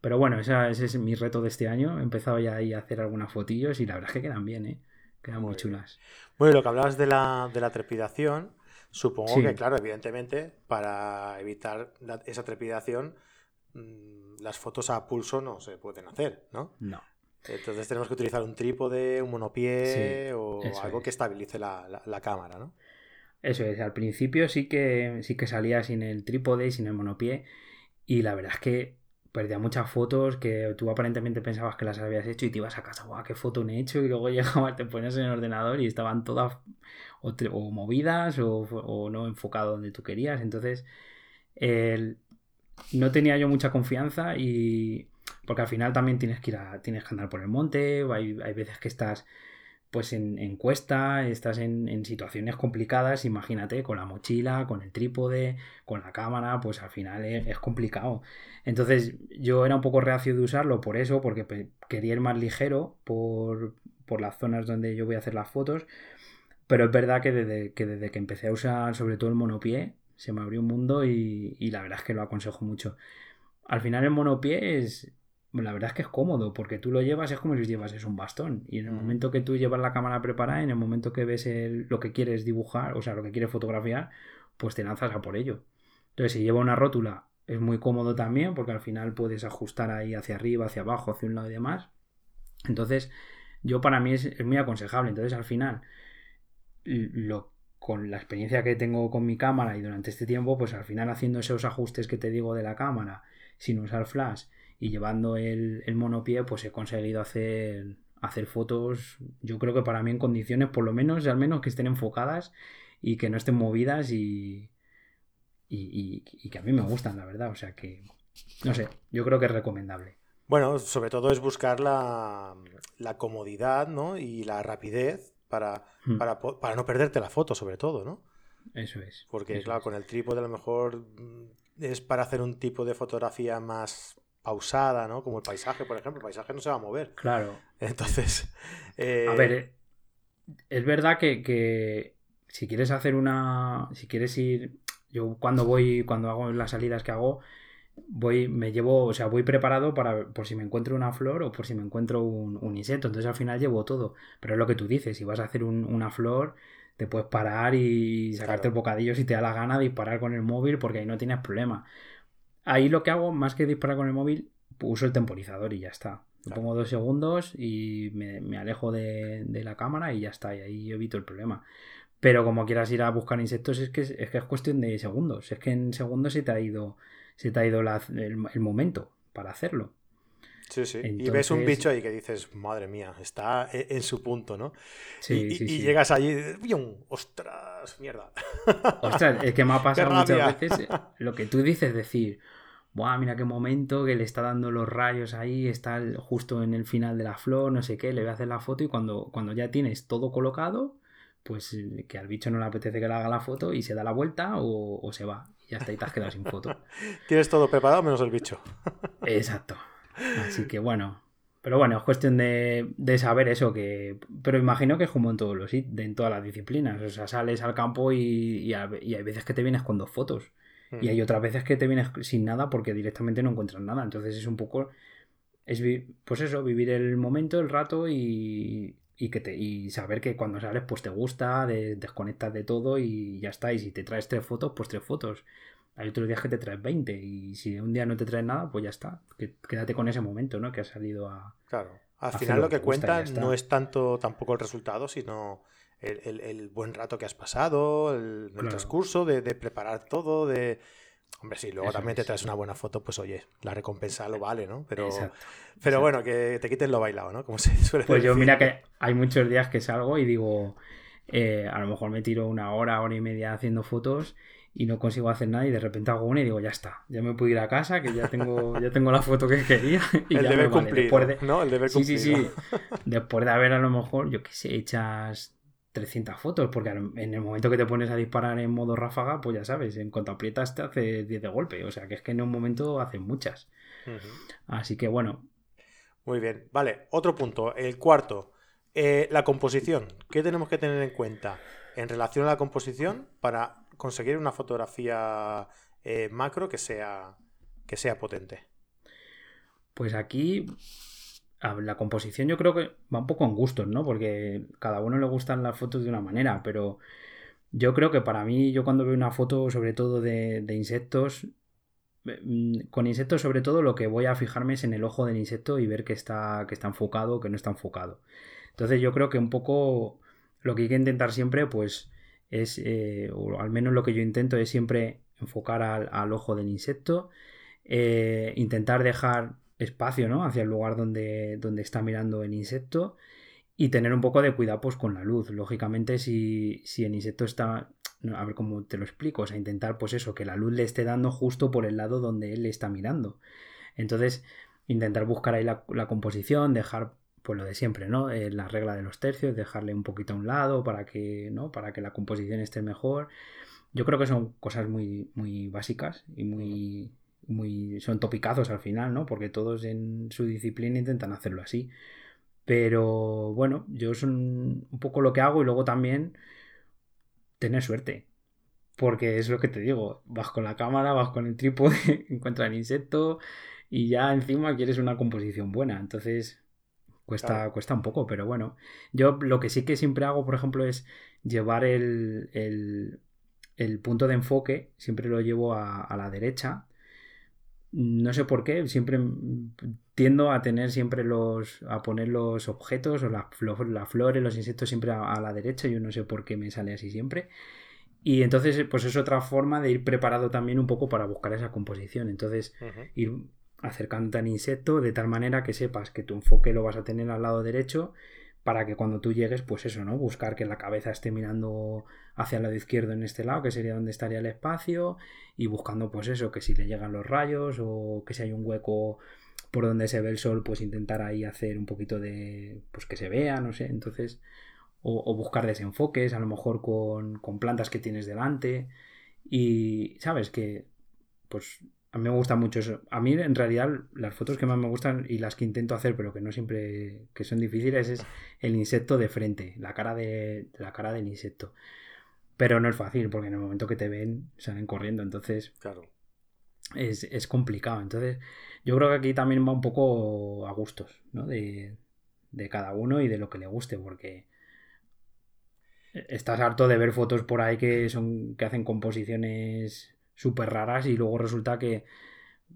Pero bueno, ese es mi reto de este año. He empezado ya ahí a hacer algunas fotillos y la verdad es que quedan bien, ¿eh? Quedan muy, chulas. Bueno, lo que hablabas de la, de la trepidación, supongo que, claro, evidentemente, para evitar esa trepidación, Mm, las fotos a pulso no se pueden hacer, ¿no? No. Entonces tenemos que utilizar un trípode, un monopié o algo que estabilice la, cámara, ¿no? Eso es, al principio sí que, sí que salía sin el trípode y sin el monopié y la verdad es que perdía muchas fotos que tú aparentemente pensabas que las habías hecho y te ibas a casa, guau, qué foto me he hecho y luego [laughs] llegabas, te pones en el ordenador y estaban todas o, movidas o, o, no enfocado donde tú querías. Entonces, el, no tenía yo mucha confianza y porque al final también tienes que ir a, tienes que andar por el monte, hay, hay veces que estás pues en, cuesta, estás en, situaciones complicadas, imagínate, con la mochila, con el trípode, con la cámara, pues al final es, complicado. Entonces yo era un poco reacio de usarlo por eso, porque quería ir más ligero por, por las zonas donde yo voy a hacer las fotos, pero es verdad que desde, que empecé a usar sobre todo el monopié, se me abrió un mundo y, y la verdad es que lo aconsejo mucho. Al final el monopié es, la verdad es que es cómodo, porque tú lo llevas, es como si llevas es un bastón. Y en el mm. momento que tú llevas la cámara preparada, en el momento que ves lo que quieres dibujar, o sea, lo que quieres fotografiar, pues te lanzas a por ello. Entonces, si lleva una rótula, es muy cómodo también, porque al final puedes ajustar ahí hacia arriba, hacia abajo, hacia un lado y demás. Entonces, yo para mí es, muy aconsejable. Entonces, al final, lo, con la experiencia que tengo con mi cámara y durante este tiempo, pues al final haciendo esos ajustes que te digo de la cámara, sin usar flash, y llevando el, el monopié pues he conseguido hacer, hacer fotos yo creo que para mí en condiciones por lo menos al menos que estén enfocadas y que no estén movidas y, y, y, que a mí me gustan la verdad o sea que no sé yo creo que es recomendable bueno sobre todo es buscar la, la comodidad ¿no? y la rapidez para, hmm. para, para, no perderte la foto sobre todo ¿no? eso es porque claro con el trípode a lo mejor mm, es para hacer un tipo de fotografía más pausada, ¿no? Como el paisaje, por ejemplo. El paisaje no se va a mover. Claro. [laughs] Entonces. Eh, a ver, es verdad que, si quieres hacer una. Si quieres ir. Yo cuando voy, cuando hago las salidas que hago, voy, me llevo, o sea, voy preparado para por si me encuentro una flor o por si me encuentro un, insecto. Entonces al final llevo todo. Pero es lo que tú dices, si vas a hacer una flor, te puedes parar y sacarte el bocadillo si te da la gana, disparar con el móvil, porque ahí no tienes problema. Ahí lo que hago, más que disparar con el móvil, uso el temporizador y ya está. Pongo dos segundos y me, alejo de, la cámara y ya está. Y ahí evito el problema. Pero como quieras ir a buscar insectos, es que es, que es cuestión de segundos. Es que en segundos se te ha ido, se te ha ido el, momento para hacerlo. Sí, sí. Y ves un bicho ahí que dices, madre mía, está e, en su punto, ¿no? Sí, y, sí, y llegas allí, ¡ostras! Mierda. Ostras, es que me ha [laughs] pasado muchas veces lo que tú dices, decir, Buah, mira qué momento que le está dando los rayos ahí, está justo en el final de la flor, no sé qué, le voy a hacer la foto y cuando, cuando ya tienes todo colocado, pues eh, que al bicho no le apetece que le haga la foto y se da la vuelta o, se va. Y ya está, y te has quedado sin foto. [laughs] Tienes todo preparado menos el bicho. [laughs] Exacto. Así que bueno. Pero bueno, es cuestión de, saber eso, que. Pero imagino que es como en todos los en todas las disciplinas. O sea, sales al campo y, y hay veces que te vienes con dos fotos. Y hay otras veces que te vienes sin nada porque directamente no encuentras nada. Entonces es un poco. Es pues eso, vivir el momento, el rato y, y que te, y saber que cuando sales pues te gusta, desconectas de todo y ya está. Y si te traes tres fotos, pues tres fotos. Hay otros días que te traes 20 y si un día no te traes nada, pues ya está. quédate con ese momento, ¿no? Que has salido a... Claro. Al final lo que, cuenta no es tanto tampoco el resultado, sino el, buen rato que has pasado, el, transcurso de, preparar todo, de... Hombre, sí, luego también te traes una buena foto, pues oye, la recompensa lo vale, ¿no? Pero, pero bueno, que te quiten lo bailado, ¿no? Como se [laughs] suele Pues yo mira que hay muchos días que salgo y digo, eh, a lo mejor me tiro una hora, hora y media haciendo fotos y no consigo hacer nada y de repente hago una y digo, ya está, ya me puedo ir a casa, que ya tengo, [laughs] ya tengo la foto que quería. [laughs] Y el deber cumplido, ¿no? El deber cumplido. Sí, sí, sí. Después de haber a lo mejor, yo qué sé, echas 300 fotos, porque en el momento que te pones a disparar en modo ráfaga, pues ya sabes, en cuanto aprietas te hace 10 de golpe, o sea que es que en un momento hacen muchas. Así que bueno. Muy bien, vale, otro punto, el cuarto, eh, la composición. ¿Qué tenemos que tener en cuenta en relación a la composición para conseguir una fotografía eh, macro que sea, que sea potente? Pues aquí la composición yo creo que va un poco en gustos, ¿no? Porque cada uno le gustan las fotos de una manera, pero yo creo que para mí, yo cuando veo una foto sobre todo de, insectos, mm, con insectos sobre todo lo que voy a fijarme es en el ojo del insecto y ver que está, que está enfocado o que no está enfocado. Entonces yo creo que un poco lo que hay que intentar siempre pues es, eh, o al menos lo que yo intento es siempre enfocar al, ojo del insecto, eh, intentar dejar espacio, ¿no? Hacia el lugar donde, donde está mirando el insecto y tener un poco de cuidado pues, con la luz. Lógicamente, si, si el insecto está, a ver cómo te lo explico, o sea, intentar pues eso, que la luz le esté dando justo por el lado donde él le está mirando. Entonces, intentar buscar ahí la, composición, dejar pues lo de siempre, ¿no? Eh, la regla de los tercios, dejarle un poquito a un lado para que, ¿no? Para que la composición esté mejor. Yo creo que son cosas muy, muy básicas y muy, muy, son topicazos al final, ¿no? Porque todos en su disciplina intentan hacerlo así. Pero bueno, yo son un poco lo que hago y luego también tener suerte. Porque es lo que te digo, vas con la cámara, vas con el trípode, [laughs] encuentras el insecto y ya encima quieres una composición buena. Entonces, cuesta, cuesta un poco, pero bueno. Yo lo que sí que siempre hago, por ejemplo, es llevar el, el, punto de enfoque, siempre lo llevo a, la derecha. No sé por qué, siempre tiendo a tener siempre los. a poner los objetos o las, las flores, los insectos siempre a, la derecha. Yo no sé por qué me sale así siempre. Y entonces, pues es otra forma de ir preparado también un poco para buscar esa composición. Entonces, ir acercándote al insecto de tal manera que sepas que tu enfoque lo vas a tener al lado derecho para que cuando tú llegues, pues eso, ¿no? Buscar que la cabeza esté mirando hacia el lado izquierdo en este lado, que sería donde estaría el espacio, y buscando, pues eso, que si le llegan los rayos o que si hay un hueco por donde se ve el sol, pues intentar ahí hacer un poquito de, pues que se vea, no sé, entonces, o, buscar desenfoques, a lo mejor con, con plantas que tienes delante, y sabes que, pues a mí me gusta mucho eso. A mí, en realidad, las fotos que más me gustan y las que intento hacer, pero que no siempre que son difíciles, es el insecto de frente, la cara de la cara del insecto. Pero no es fácil, porque en el momento que te ven, salen corriendo. Entonces, claro. es, complicado. Entonces, yo creo que aquí también va un poco a gustos, ¿no? De, de cada uno y de lo que le guste, porque estás harto de ver fotos por ahí que son que hacen composiciones súper raras y luego resulta que,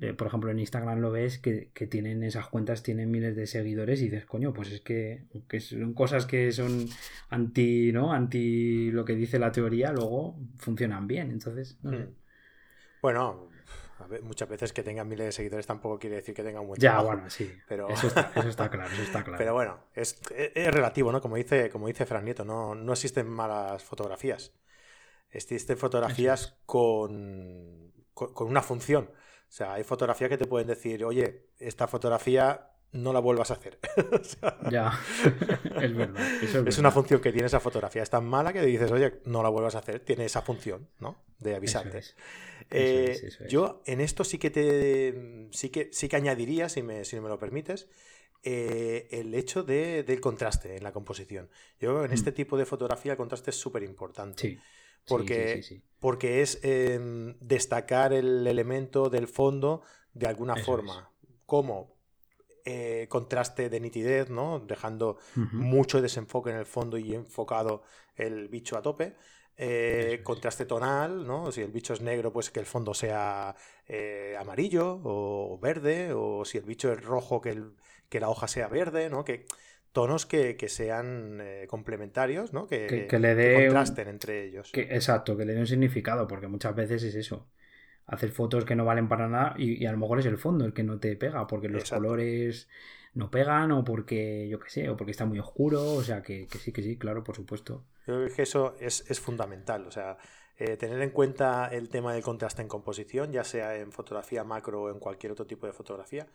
eh, por ejemplo, en Instagram lo ves que, tienen esas cuentas, tienen miles de seguidores y dices, coño, pues es que, son cosas que son anti, ¿no? Anti lo que dice la teoría, luego funcionan bien. Entonces, hmm. Bueno, muchas veces que tengan miles de seguidores tampoco quiere decir que tengan buen Ya, bueno, sí. Pero... Eso, está, [laughs] claro, eso está claro. Pero bueno, es, relativo, ¿no? Como dice, como dice Fran Nieto, no, no existen malas fotografías. Existen fotografías con, con, una función. O sea, hay fotografías que te pueden decir, oye, esta fotografía no la vuelvas a hacer. [laughs] ya, [laughs] es verdad. es, una función que tiene esa fotografía. Es tan mala que dices, oye, no la vuelvas a hacer. Tiene esa función, ¿no? De avisarte. Eh, yo en esto sí que te sí que sí que añadiría, si me, si me lo permites, eh, el hecho de, del contraste en la composición. Yo en mm. este tipo de fotografía el contraste es súper importante. Sí. Porque, porque es em, destacar el elemento del fondo de alguna forma. Como eh, contraste de nitidez, ¿no? Dejando mucho desenfoque en el fondo y enfocado el bicho a tope. Eh, contraste tonal, ¿no? Si el bicho es negro, pues que el fondo sea eh, amarillo o verde, o si el bicho es rojo, que, el, que la hoja sea verde, ¿no? Que tonos que, sean eh, complementarios, ¿no? Que, le dé contrasten entre ellos. Que, exacto, que le dé un significado, porque muchas veces es eso. Hacer fotos que no valen para nada y, a lo mejor es el fondo el que no te pega, porque los colores no pegan o porque, yo qué sé, o porque está muy oscuro, o sea, que, sí, que sí, claro, por supuesto. Yo creo que eso es, fundamental, o sea, eh, tener en cuenta el tema del contraste en composición, ya sea en fotografía macro o en cualquier otro tipo de fotografía,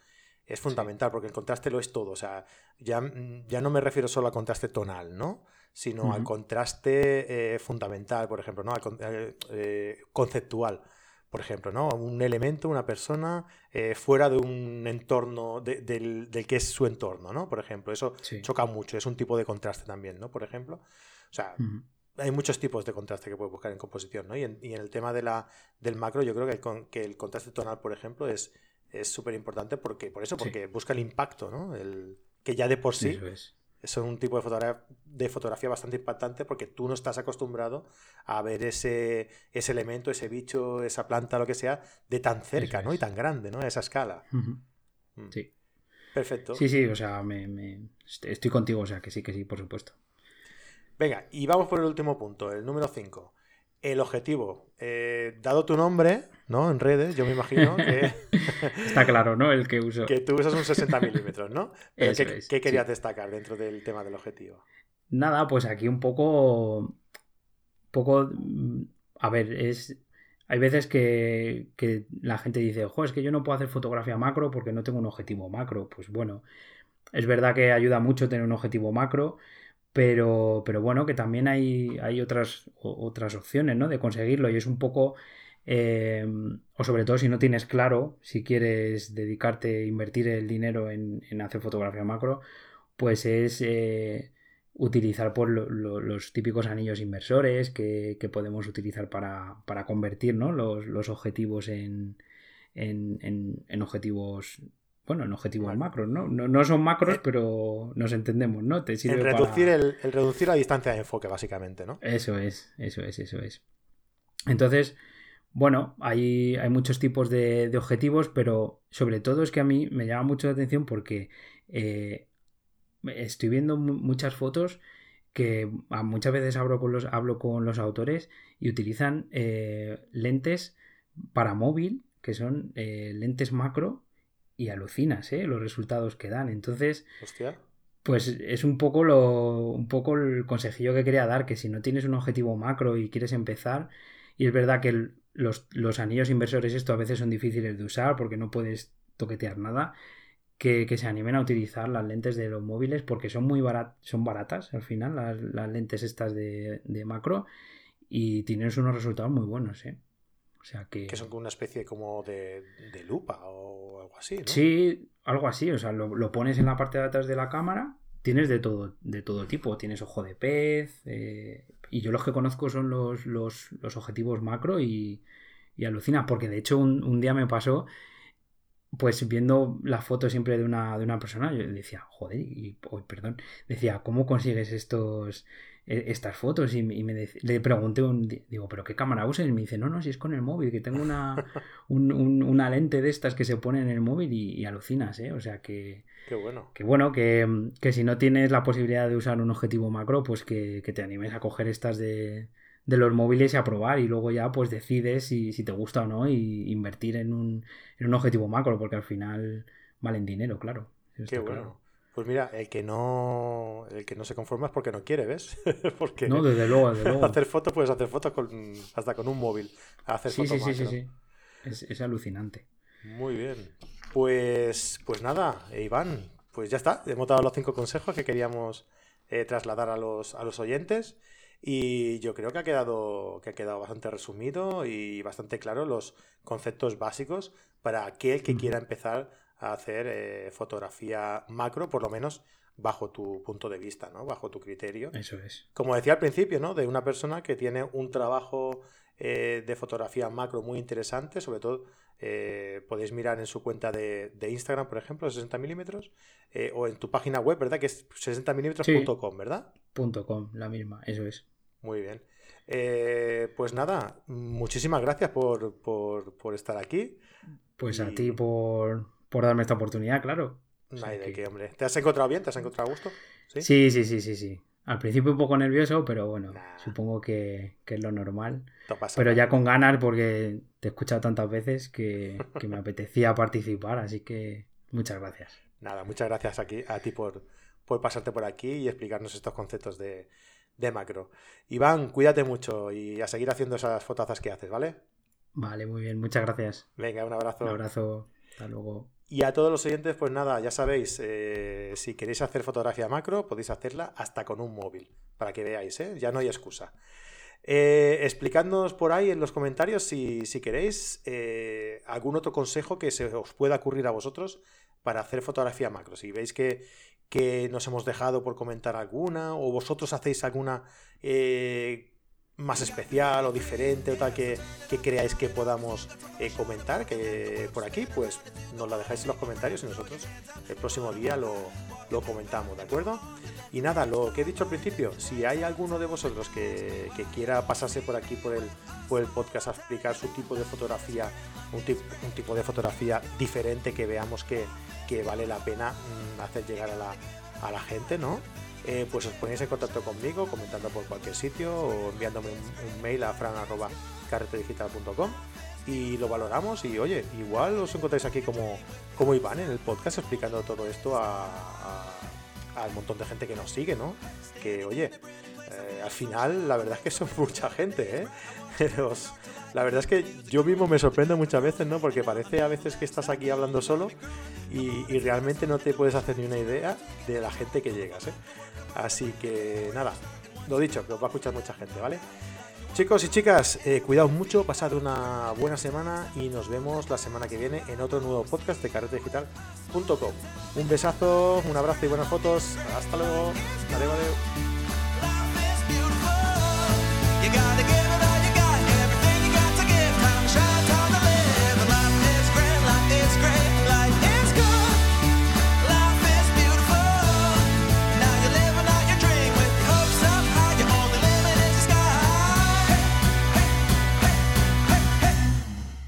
es fundamental porque el contraste lo es todo. O sea, ya, ya no me refiero solo al contraste tonal, ¿no? Sino al contraste eh, fundamental, por ejemplo, ¿no? Al, eh, conceptual. Por ejemplo, ¿no? Un elemento, una persona eh, fuera de un entorno, del, que es su entorno, ¿no? Por ejemplo, eso choca mucho, es un tipo de contraste también, ¿no? Por ejemplo. O sea, hay muchos tipos de contraste que puedes buscar en composición, ¿no? Y en, el tema de la, del macro, yo creo que que el contraste tonal, por ejemplo, es, es súper importante porque, por eso, porque busca el impacto, ¿no? El, que ya de por sí es. un tipo de fotografía, de fotografía bastante impactante porque tú no estás acostumbrado a ver ese, ese elemento, ese bicho, esa planta, lo que sea, de tan cerca, ¿no? Y tan grande, ¿no? A esa escala. Mm. Sí. Perfecto. Sí, sí, o sea, me, estoy contigo, o sea, que sí, que sí, por supuesto. Venga, y vamos por el último punto, el número 5 el objetivo. Eh, dado tu nombre, ¿no? En redes, yo me imagino que. [laughs] Está claro, ¿no? El que uso. Que tú usas un 60 milímetros, ¿no? ¿qué, querías destacar dentro del tema del objetivo? Nada, pues aquí un poco. poco. A ver, es. Hay veces que, que la gente dice, ojo, es que yo no puedo hacer fotografía macro porque no tengo un objetivo macro. Pues bueno, Es verdad que ayuda mucho tener un objetivo macro, pero, pero bueno, que también hay, hay otras, otras opciones, ¿no? De conseguirlo y es un poco... Eh, o sobre todo si no tienes claro si quieres dedicarte, invertir el dinero en, hacer fotografía macro, pues es eh, utilizar por los típicos anillos inversores que, podemos utilizar para, convertir los, objetivos en, en, objetivos bueno, en objetivos macros, ¿no? ¿no? son macros, eh, pero nos entendemos, ¿no? Te sirve reducir, el, reducir la distancia de enfoque, básicamente, ¿no? Eso es, eso es, eso es. Entonces, bueno, hay, hay muchos tipos de, objetivos, pero sobre todo es que a mí me llama mucho la atención porque eh, estoy viendo muchas fotos que muchas veces hablo con los, hablo con los autores y utilizan eh, lentes para móvil, que son lentes macro y alucinas, ¿eh? Los resultados que dan. Entonces, pues es un poco, lo, un poco el consejillo que quería dar, que si no tienes un objetivo macro y quieres empezar, y es verdad que los, anillos inversores esto a veces son difíciles de usar porque no puedes toquetear nada, que, se animen a utilizar las lentes de los móviles porque son muy son baratas al final, las, lentes estas de, de macro, y tienes unos resultados muy buenos, ¿eh? Que... son como una especie como de, lupa o algo así, ¿no? Sí, algo así. O sea, lo, pones en la parte de atrás de la cámara, tienes de todo, de todo tipo. Tienes ojo de pez. Eh, y yo los que conozco son los, los, objetivos macro y, y, alucina. Porque de hecho un, día me pasó pues viendo la foto siempre de una, de una persona, yo decía, joder, y, perdón, decía, ¿cómo consigues estos, e, estas fotos y, me le pregunté, un, digo, ¿pero qué cámara usas? Y me dice, no, no, si es con el móvil, que tengo una, [laughs] una lente de estas que se pone en el móvil y, alucinas, ¿eh? O sea que... Qué bueno. Que bueno, que, si no tienes la posibilidad de usar un objetivo macro, pues que, te animes a coger estas de, los móviles y a probar y luego ya pues decides si, si te gusta o no y invertir en un, en un objetivo macro, porque al final valen dinero, claro. Qué bueno. Pues mira, el que no el que no se conforma es porque no quiere, ¿ves? [laughs] porque no, desde luego, desde luego. hacer fotos puedes hacer fotos con, hasta con un móvil. Hacer sí, sí, sí, sí, sí, es, alucinante. Muy bien. Pues, pues nada, Iván, pues ya está. Hemos dado los cinco consejos que queríamos eh, trasladar a los, a los oyentes. Y yo creo que ha quedado, que ha quedado bastante resumido y bastante claro los conceptos básicos para aquel que quiera empezar a hacer eh, fotografía macro, por lo menos bajo tu punto de vista, ¿no? Bajo tu criterio. Eso es. Como decía al principio, ¿no? De una persona que tiene un trabajo eh, de fotografía macro muy interesante, sobre todo eh, podéis mirar en su cuenta de, Instagram, por ejemplo, 60 milímetros, o en tu página web, ¿verdad? Que es 60milímetros.com, ¿verdad? .com, la misma, eso es. Muy bien. pues nada, muchísimas gracias por, por estar aquí. Pues a ti por, por darme esta oportunidad, claro. No hay de qué, hombre. ¿Te has encontrado bien? ¿Te has encontrado a gusto? Sí, sí, sí, sí, sí. Al principio un poco nervioso, pero bueno, supongo que, es lo normal. Pero ya con ganas porque te he escuchado tantas veces que, me apetecía participar, así que muchas gracias. Nada, muchas gracias aquí, a ti por, por pasarte por aquí y explicarnos estos conceptos de, de macro. Iván, cuídate mucho y a seguir haciendo esas fotazas que haces, ¿vale? Vale, muy bien, muchas gracias. Venga, un abrazo. Un abrazo, hasta luego. Y a todos los oyentes, pues nada, ya sabéis, eh, si queréis hacer fotografía macro, podéis hacerla hasta con un móvil, para que veáis, ¿eh? ya no hay excusa. Eh, explicadnos por ahí en los comentarios si, queréis eh, algún otro consejo que se os pueda ocurrir a vosotros para hacer fotografía macro. Si veis que, que nos hemos dejado por comentar alguna o vosotros hacéis alguna más especial o diferente o tal que, creáis que podamos eh, comentar que por aquí, pues nos la dejáis en los comentarios y nosotros el próximo día lo, comentamos, ¿de acuerdo? Y nada, lo que he dicho al principio, si hay alguno de vosotros que, quiera pasarse por aquí por el, por el podcast a explicar su tipo de fotografía, un, un tipo de fotografía diferente que veamos que, vale la pena mm, hacer llegar a la, a la gente, ¿no? Eh, pues os ponéis en contacto conmigo comentando por cualquier sitio o enviándome un, mail a fran.carretedigital.com y lo valoramos y oye, igual os encontráis aquí como, como Iván en el podcast explicando todo esto al montón de gente que nos sigue, ¿no? Que oye, eh, al final la verdad es que [laughs] son mucha gente, ¿eh? la verdad es que yo mismo me sorprendo muchas veces, ¿no? Porque parece a veces que estás aquí hablando solo y, realmente no te puedes hacer ni una idea de la gente que llegas. ¿eh? Así que nada, lo dicho, que os va a escuchar mucha gente, ¿vale? Chicos y chicas, eh, cuidaos mucho, pasad una buena semana y nos vemos la semana que viene en otro nuevo podcast de carretedigital.com. Un besazo, un abrazo y buenas fotos. Hasta luego. Adiós, adiós.